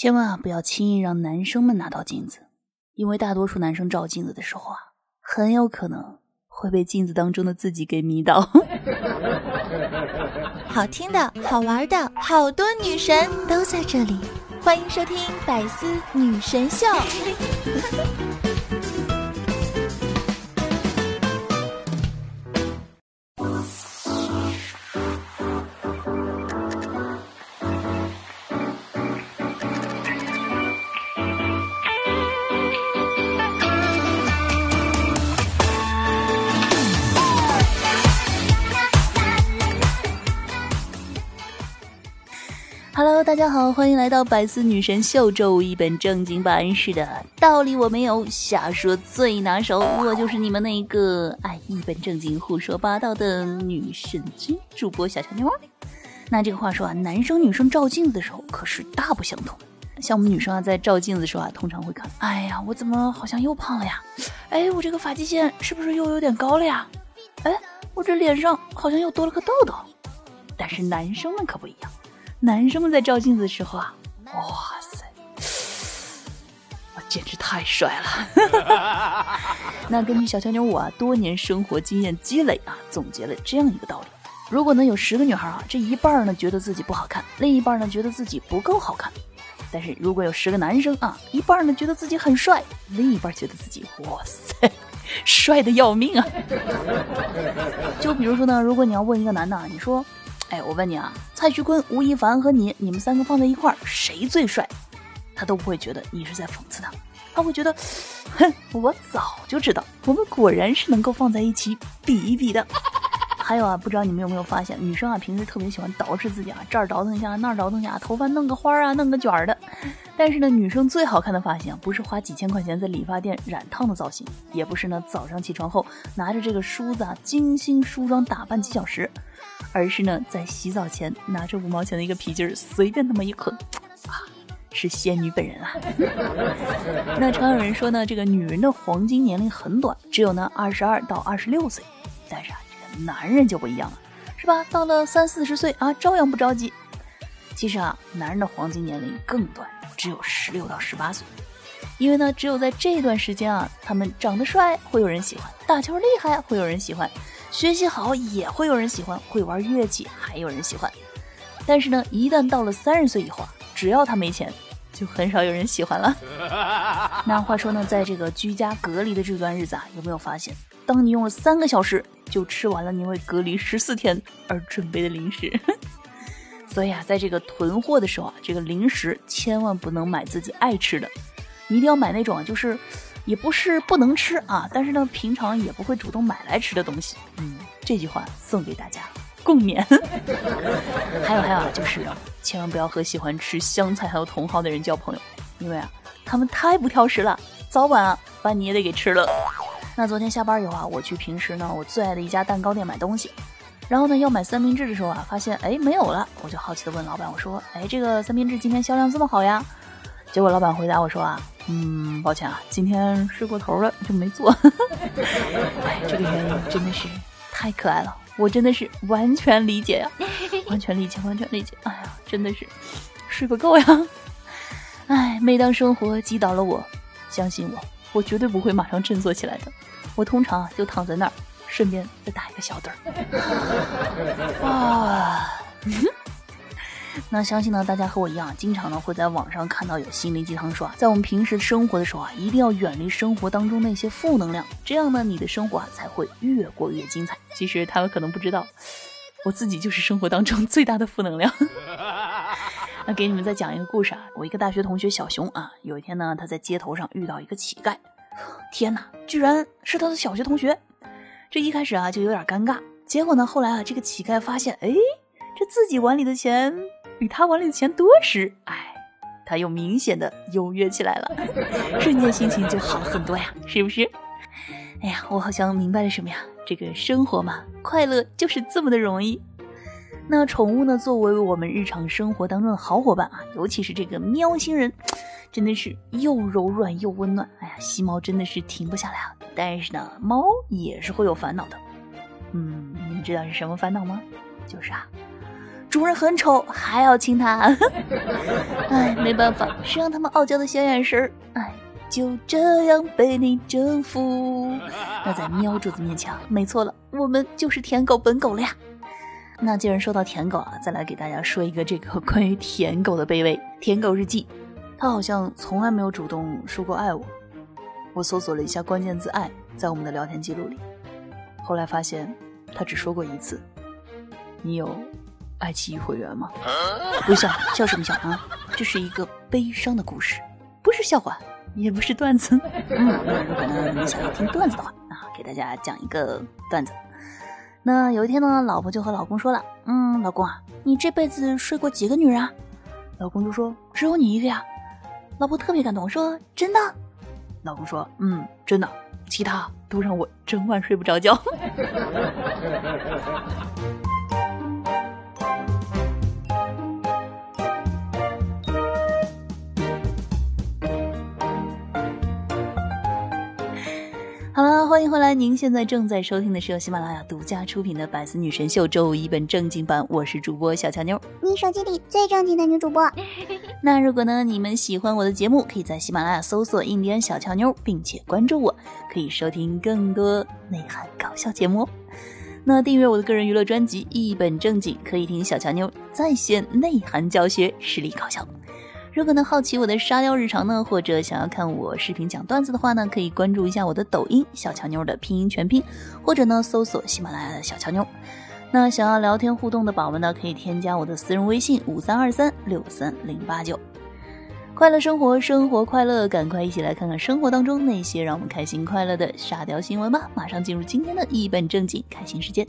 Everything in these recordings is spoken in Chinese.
千万不要轻易让男生们拿到镜子，因为大多数男生照镜子的时候啊，很有可能会被镜子当中的自己给迷倒。好听的、好玩的，好多女神都在这里，欢迎收听《百思女神秀》。大家好，欢迎来到百思女神秀周五一本正经版。是的，道理我没有，瞎说最拿手。我就是你们那个爱一本正经胡说八道的女神经主播小乔妞。那这个话说啊，男生女生照镜子的时候可是大不相同。像我们女生啊，在照镜子的时候啊，通常会看，哎呀，我怎么好像又胖了呀？哎，我这个发际线是不是又有点高了呀？哎，我这脸上好像又多了个痘痘。但是男生们可不一样。男生们在照镜子的时候啊，哇塞，我简直太帅了！那根据小乔妞我啊多年生活经验积累啊，总结了这样一个道理：如果呢有十个女孩啊，这一半呢觉得自己不好看，另一半呢觉得自己不够好看；但是如果有十个男生啊，一半呢觉得自己很帅，另一半觉得自己哇塞 帅的要命啊！就比如说呢，如果你要问一个男的，你说。哎，我问你啊，蔡徐坤、吴亦凡和你，你们三个放在一块儿，谁最帅？他都不会觉得你是在讽刺他，他会觉得，哼，我早就知道，我们果然是能够放在一起比一比的。还有啊，不知道你们有没有发现，女生啊平时特别喜欢捯饬自己啊，这儿倒腾一下，那儿倒腾一下，头发弄个花啊，弄个卷儿的。但是呢，女生最好看的发型，不是花几千块钱在理发店染烫的造型，也不是呢早上起床后拿着这个梳子啊精心梳妆打扮几小时，而是呢在洗澡前拿着五毛钱的一个皮筋儿随便那么一捆，啊，是仙女本人啊。那常有人说呢，这个女人的黄金年龄很短，只有呢二十二到二十六岁，但是啊。这个男人就不一样了，是吧？到了三四十岁啊，照样不着急。其实啊，男人的黄金年龄更短，只有十六到十八岁。因为呢，只有在这段时间啊，他们长得帅会有人喜欢，打球厉害会有人喜欢，学习好也会有人喜欢，会玩乐器还有人喜欢。但是呢，一旦到了三十岁以后啊，只要他没钱，就很少有人喜欢了。那话说呢，在这个居家隔离的这段日子啊，有没有发现？当你用了三个小时就吃完了你为隔离十四天而准备的零食，所以啊，在这个囤货的时候啊，这个零食千万不能买自己爱吃的，你一定要买那种啊，就是也不是不能吃啊，但是呢，平常也不会主动买来吃的东西。嗯，这句话送给大家，共勉。还有还有啊，就是千万不要和喜欢吃香菜还有茼蒿的人交朋友，因为啊，他们太不挑食了，早晚啊把你也得给吃了。那昨天下班以后啊，我去平时呢我最爱的一家蛋糕店买东西，然后呢要买三明治的时候啊，发现哎没有了，我就好奇的问老板，我说哎这个三明治今天销量这么好呀？结果老板回答我说啊，嗯抱歉啊，今天睡过头了就没做。哎，这个原因真的是太可爱了，我真的是完全理解呀，完全理解，完全理解。哎呀，真的是睡不够呀。哎，每当生活击倒了我，相信我。我绝对不会马上振作起来的，我通常啊就躺在那儿，顺便再打一个小盹儿。啊，那相信呢，大家和我一样，经常呢会在网上看到有心灵鸡汤说啊，在我们平时生活的时候啊，一定要远离生活当中那些负能量，这样呢，你的生活啊才会越过越精彩。其实他们可能不知道，我自己就是生活当中 最大的负能量。那给你们再讲一个故事啊！我一个大学同学小熊啊，有一天呢，他在街头上遇到一个乞丐，天哪，居然是他的小学同学！这一开始啊就有点尴尬，结果呢，后来啊，这个乞丐发现，哎，这自己碗里的钱比他碗里的钱多时，哎，他又明显的优越起来了，瞬间心情就好了很多呀，是不是？哎呀，我好像明白了什么呀？这个生活嘛，快乐就是这么的容易。那宠物呢？作为我们日常生活当中的好伙伴啊，尤其是这个喵星人，真的是又柔软又温暖。哎呀，吸猫真的是停不下来啊！但是呢，猫也是会有烦恼的。嗯，你们知道是什么烦恼吗？就是啊，主人很丑还要亲它。哎，没办法，谁让他们傲娇的小眼神儿，哎，就这样被你征服。那在喵主子面前，没错了，我们就是舔狗本狗了呀。那既然说到舔狗啊，再来给大家说一个这个关于舔狗的卑微舔狗日记。他好像从来没有主动说过爱我。我搜索了一下关键字“爱”在我们的聊天记录里，后来发现他只说过一次。你有爱奇艺会员吗？不笑，笑什么笑啊？这是一个悲伤的故事，不是笑话，也不是段子。嗯，如果呢你想要听段子的话，啊，给大家讲一个段子。那有一天呢，老婆就和老公说了：“嗯，老公啊，你这辈子睡过几个女人啊？”老公就说：“只有你一个呀。”老婆特别感动，说：“真的？”老公说：“嗯，真的，其他都让我整晚睡不着觉。”好了，欢迎回来！您现在正在收听的是由喜马拉雅独家出品的《百思女神秀》周五一本正经版，我是主播小乔妞，你手机里最正经的女主播。那如果呢，你们喜欢我的节目，可以在喜马拉雅搜索“印第安小乔妞”，并且关注我，可以收听更多内涵搞笑节目。那订阅我的个人娱乐专辑《一本正经》，可以听小乔妞在线内涵教学，实力搞笑。如果呢好奇我的沙雕日常呢，或者想要看我视频讲段子的话呢，可以关注一下我的抖音小乔妞的拼音全拼，或者呢搜索喜马拉雅的小乔妞。那想要聊天互动的宝宝呢，可以添加我的私人微信五三二三六三零八九。快乐生活，生活快乐，赶快一起来看看生活当中那些让我们开心快乐的沙雕新闻吧！马上进入今天的一本正经开心时间。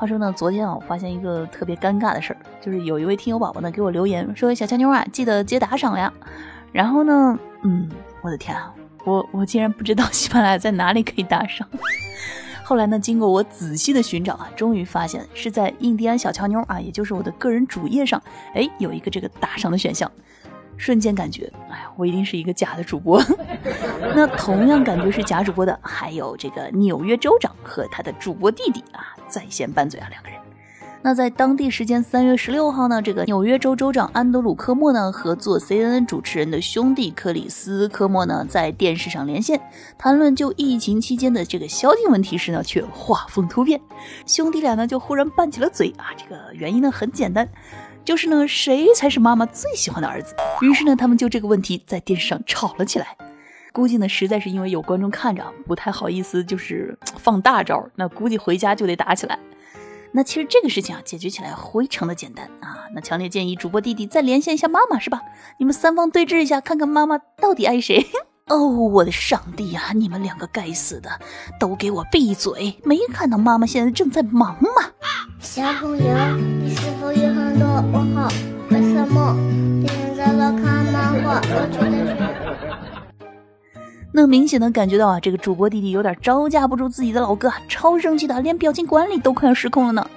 话说呢，昨天啊，我发现一个特别尴尬的事儿，就是有一位听友宝宝呢给我留言说：“小乔妞啊，记得接打赏呀。”然后呢，嗯，我的天啊，我我竟然不知道喜马拉雅在哪里可以打赏。后来呢，经过我仔细的寻找啊，终于发现是在印第安小乔妞啊，也就是我的个人主页上，哎，有一个这个打赏的选项。瞬间感觉，哎呀，我一定是一个假的主播。那同样感觉是假主播的，还有这个纽约州长和他的主播弟弟啊，在线拌嘴啊，两个人。那在当地时间三月十六号呢，这个纽约州州长安德鲁科莫呢和做 CNN 主持人的兄弟克里斯科莫呢在电视上连线，谈论就疫情期间的这个宵禁问题时呢，却画风突变，兄弟俩呢就忽然拌起了嘴啊。这个原因呢很简单。就是呢，谁才是妈妈最喜欢的儿子？于是呢，他们就这个问题在电视上吵了起来。估计呢，实在是因为有观众看着，不太好意思，就是放大招。那估计回家就得打起来。那其实这个事情啊，解决起来非常的简单啊。那强烈建议主播弟弟再连线一下妈妈，是吧？你们三方对峙一下，看看妈妈到底爱谁。哦，我的上帝呀！你们两个该死的，都给我闭嘴！没看到妈妈现在正在忙吗？小朋友，你是否有很多问号？为什么别人在那看漫画，我却在学？能明显的感觉到啊，这个主播弟弟有点招架不住自己的老哥，超生气的，连表情管理都快要失控了呢。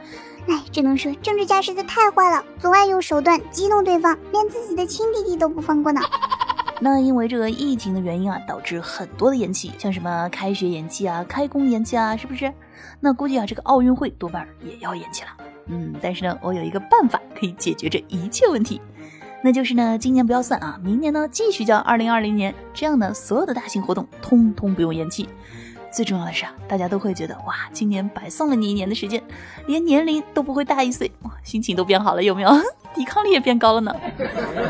哎，只能说政治家实在太坏了，总爱用手段激怒对方，连自己的亲弟弟都不放过呢。那因为这个疫情的原因啊，导致很多的延期，像什么开学延期啊、开工延期啊，是不是？那估计啊，这个奥运会多半也要延期了。嗯，但是呢，我有一个办法可以解决这一切问题，那就是呢，今年不要算啊，明年呢继续叫二零二零年，这样呢，所有的大型活动通通不用延期。最重要的是啊，大家都会觉得哇，今年白送了你一年的时间，连年龄都不会大一岁，哇，心情都变好了，有没有？抵抗力也变高了呢。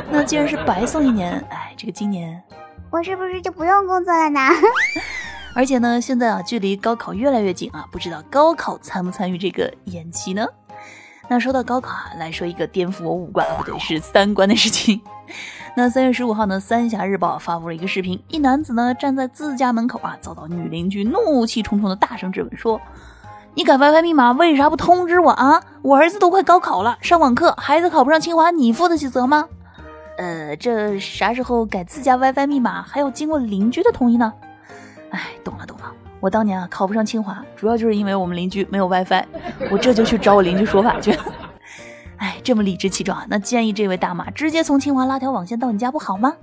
那既然是白送一年，哎，这个今年我是不是就不用工作了呢？而且呢，现在啊，距离高考越来越近啊，不知道高考参不参与这个延期呢？那说到高考啊，来说一个颠覆我五官不对，是三观的事情。那三月十五号呢，《三峡日报》发布了一个视频，一男子呢站在自家门口啊，遭到女邻居怒气冲冲的大声质问说：“你改 WiFi 密码为啥不通知我啊？我儿子都快高考了，上网课，孩子考不上清华，你负得起责吗？”呃，这啥时候改自家 WiFi 密码还要经过邻居的同意呢？哎，懂了懂了，我当年啊考不上清华，主要就是因为我们邻居没有 WiFi，我这就去找我邻居说法去。哎，这么理直气壮啊！那建议这位大妈直接从清华拉条网线到你家不好吗？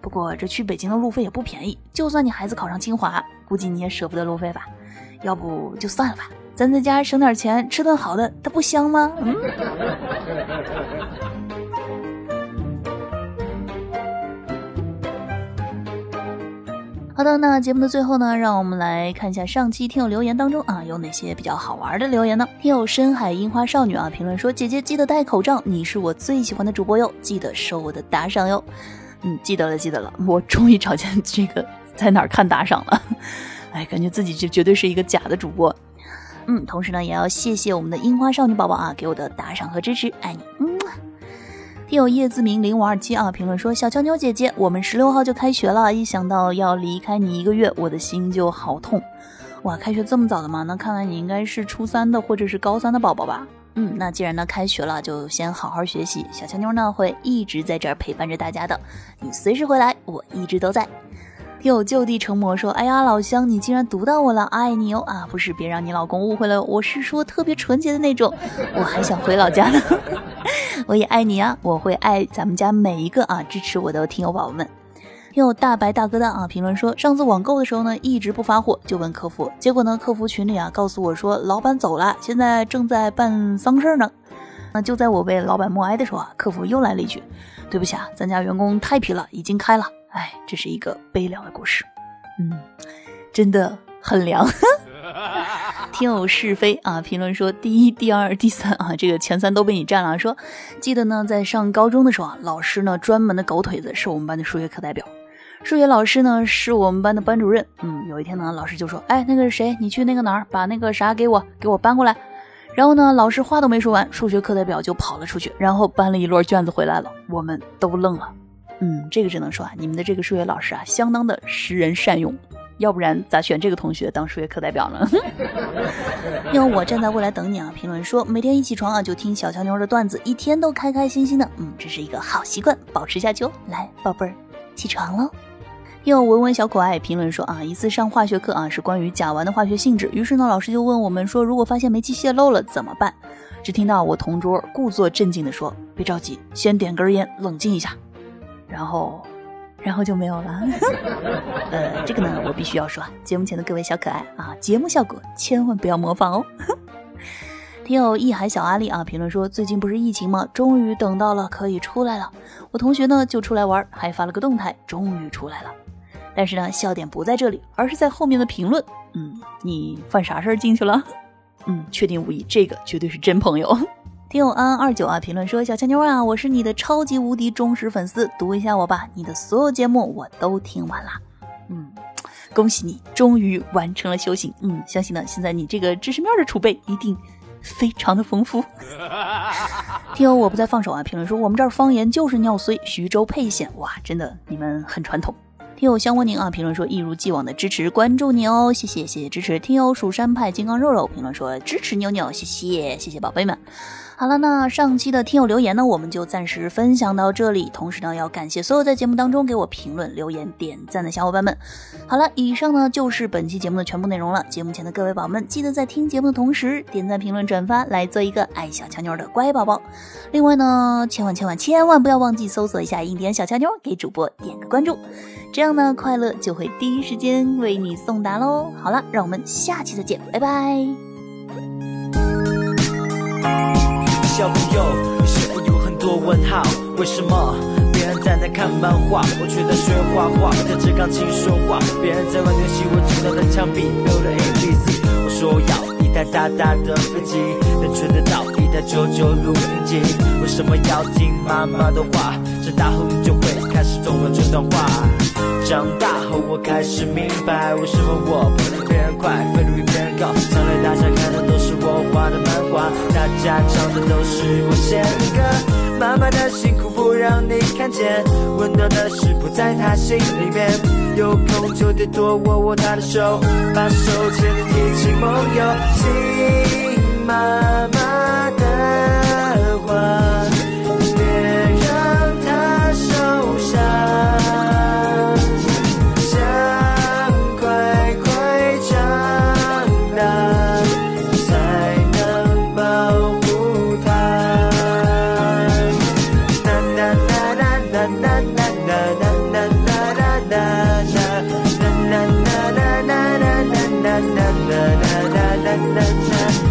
不过这去北京的路费也不便宜，就算你孩子考上清华，估计你也舍不得路费吧？要不就算了吧，咱在家省点钱，吃顿好的，它不香吗？嗯。好的，那节目的最后呢，让我们来看一下上期听友留言当中啊，有哪些比较好玩的留言呢？听友深海樱花少女啊，评论说：“姐姐记得戴口罩，你是我最喜欢的主播哟，记得收我的打赏哟。”嗯，记得了，记得了，我终于找见这个在哪儿看打赏了。哎，感觉自己就绝对是一个假的主播。嗯，同时呢，也要谢谢我们的樱花少女宝宝啊，给我的打赏和支持，爱你。嗯。听友叶子明零五二七啊，评论说：“小乔妞姐姐，我们十六号就开学了，一想到要离开你一个月，我的心就好痛。哇，开学这么早的吗？那看来你应该是初三的或者是高三的宝宝吧？嗯，那既然呢开学了，就先好好学习。小乔妞呢会一直在这儿陪伴着大家的，你随时回来，我一直都在。”听友就地成魔说：“哎呀，老乡，你竟然读到我了，爱你哦啊！不是，别让你老公误会了，我是说特别纯洁的那种，我还想回老家呢。我也爱你啊，我会爱咱们家每一个啊支持我的听友宝宝们。”听友大白大哥的啊评论说：“上次网购的时候呢，一直不发货，就问客服，结果呢，客服群里啊告诉我说，老板走了，现在正在办丧事呢。那就在我为老板默哀的时候啊，客服又来了一句：对不起啊，咱家员工太皮了，已经开了。”哎，这是一个悲凉的故事，嗯，真的很凉。听友是非啊，评论说第一、第二、第三啊，这个前三都被你占了。说记得呢，在上高中的时候啊，老师呢专门的狗腿子是我们班的数学课代表，数学老师呢是我们班的班主任。嗯，有一天呢，老师就说：“哎，那个谁？你去那个哪儿把那个啥给我，给我搬过来。”然后呢，老师话都没说完，数学课代表就跑了出去，然后搬了一摞卷子回来了。我们都愣了。嗯，这个只能说啊，你们的这个数学老师啊，相当的识人善用，要不然咋选这个同学当数学课代表呢？因为我站在未来等你啊。评论说，每天一起床啊，就听小乔妞的段子，一天都开开心心的。嗯，这是一个好习惯，保持下去哦。来，宝贝儿，起床喽。又文文小可爱评论说啊，一次上化学课啊，是关于甲烷的化学性质。于是呢，老师就问我们说，如果发现煤气泄漏了怎么办？只听到我同桌故作镇静的说，别着急，先点根烟，冷静一下。然后，然后就没有了。呃，这个呢，我必须要说，节目前的各位小可爱啊，节目效果千万不要模仿哦。听友一海小阿丽啊，评论说最近不是疫情吗？终于等到了可以出来了。我同学呢就出来玩，还发了个动态，终于出来了。但是呢，笑点不在这里，而是在后面的评论。嗯，你犯啥事儿进去了？嗯，确定无疑，这个绝对是真朋友。听友安安二九啊，评论说：“小强妞啊，我是你的超级无敌忠实粉丝，读一下我吧，你的所有节目我都听完了。嗯，恭喜你，终于完成了修行。嗯，相信呢，现在你这个知识面的储备一定非常的丰富。听友我不再放手啊，评论说我们这儿方言就是尿碎，徐州沛县，哇，真的你们很传统。听友香蜗宁啊，评论说一如既往的支持关注你哦，谢谢谢谢支持。听友蜀山派金刚肉肉评论说支持妞妞，谢谢谢谢宝贝们。好了，那上期的听友留言呢，我们就暂时分享到这里。同时呢，要感谢所有在节目当中给我评论、留言、点赞的小伙伴们。好了，以上呢就是本期节目的全部内容了。节目前的各位宝宝们，记得在听节目的同时点赞、评论、转发，来做一个爱小乔妞的乖宝宝。另外呢，千万千万千万不要忘记搜索一下“印第安小乔妞”，给主播点个关注，这样呢，快乐就会第一时间为你送达喽。好了，让我们下期再见，拜拜。小朋友，你是否有很多问号？为什么别人在那看漫画，我却在学画画，弹着钢琴说话？别人在玩游戏，我只能在墙壁留了 A B C。我说要一台大大的飞机，能吹得到一台九九录音机。为什么要听妈妈的话？长大后你就会开始懂了这段话。长大后我开始明白，为什么我不能别人快，飞得比别人高。将来大家看的都是我画的漫画，大家唱的都是我写的歌。妈妈的辛苦不让你看见，温暖的事不在她心里面。有空就得多握握她的手，把手牵一起梦游。听妈妈的话。想快。